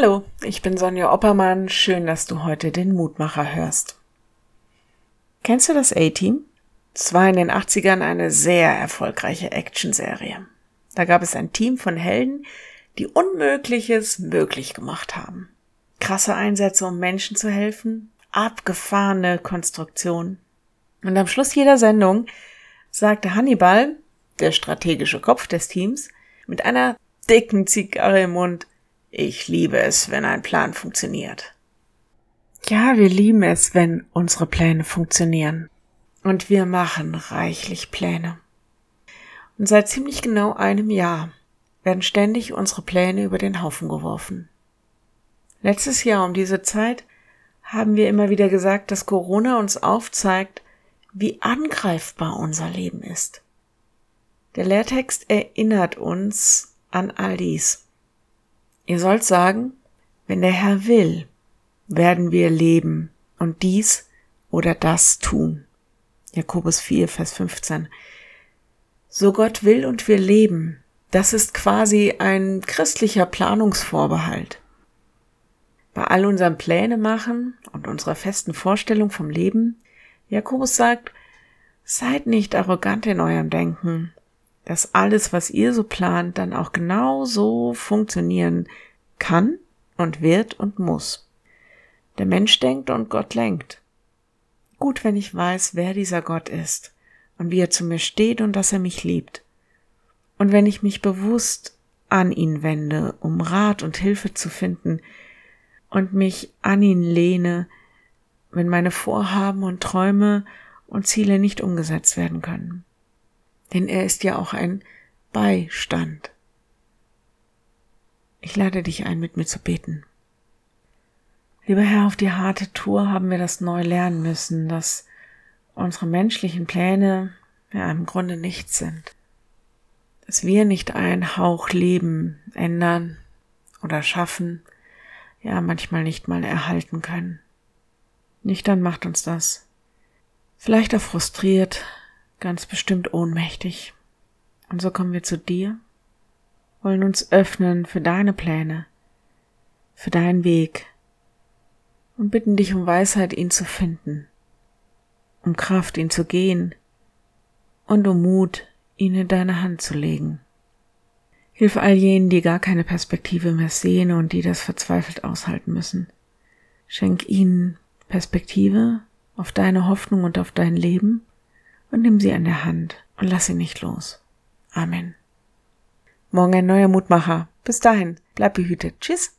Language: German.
Hallo, ich bin Sonja Oppermann. Schön, dass du heute den Mutmacher hörst. Kennst du das A-Team? Es war in den 80ern eine sehr erfolgreiche Actionserie. Da gab es ein Team von Helden, die Unmögliches möglich gemacht haben. Krasse Einsätze, um Menschen zu helfen, abgefahrene Konstruktion. Und am Schluss jeder Sendung sagte Hannibal, der strategische Kopf des Teams, mit einer dicken Zigarre im Mund, ich liebe es, wenn ein Plan funktioniert. Ja, wir lieben es, wenn unsere Pläne funktionieren. Und wir machen reichlich Pläne. Und seit ziemlich genau einem Jahr werden ständig unsere Pläne über den Haufen geworfen. Letztes Jahr um diese Zeit haben wir immer wieder gesagt, dass Corona uns aufzeigt, wie angreifbar unser Leben ist. Der Lehrtext erinnert uns an all dies. Ihr sollt sagen, wenn der Herr will, werden wir leben und dies oder das tun. Jakobus 4, Vers 15. So Gott will und wir leben, das ist quasi ein christlicher Planungsvorbehalt. Bei all unseren Pläne machen und unserer festen Vorstellung vom Leben, Jakobus sagt, seid nicht arrogant in eurem Denken, dass alles, was ihr so plant, dann auch genau so funktionieren kann und wird und muss. Der Mensch denkt und Gott lenkt. Gut, wenn ich weiß, wer dieser Gott ist und wie er zu mir steht und dass er mich liebt. Und wenn ich mich bewusst an ihn wende, um Rat und Hilfe zu finden und mich an ihn lehne, wenn meine Vorhaben und Träume und Ziele nicht umgesetzt werden können denn er ist ja auch ein Beistand. Ich lade dich ein, mit mir zu beten. Lieber Herr, auf die harte Tour haben wir das neu lernen müssen, dass unsere menschlichen Pläne ja im Grunde nichts sind. Dass wir nicht einen Hauch Leben ändern oder schaffen, ja manchmal nicht mal erhalten können. Nicht dann macht uns das. Vielleicht auch frustriert, ganz bestimmt ohnmächtig. Und so kommen wir zu dir, wollen uns öffnen für deine Pläne, für deinen Weg und bitten dich um Weisheit, ihn zu finden, um Kraft, ihn zu gehen und um Mut, ihn in deine Hand zu legen. Hilf all jenen, die gar keine Perspektive mehr sehen und die das verzweifelt aushalten müssen. Schenk ihnen Perspektive auf deine Hoffnung und auf dein Leben und nimm sie an der Hand und lass sie nicht los. Amen. Morgen ein neuer Mutmacher. Bis dahin, bleib behütet. Tschüss.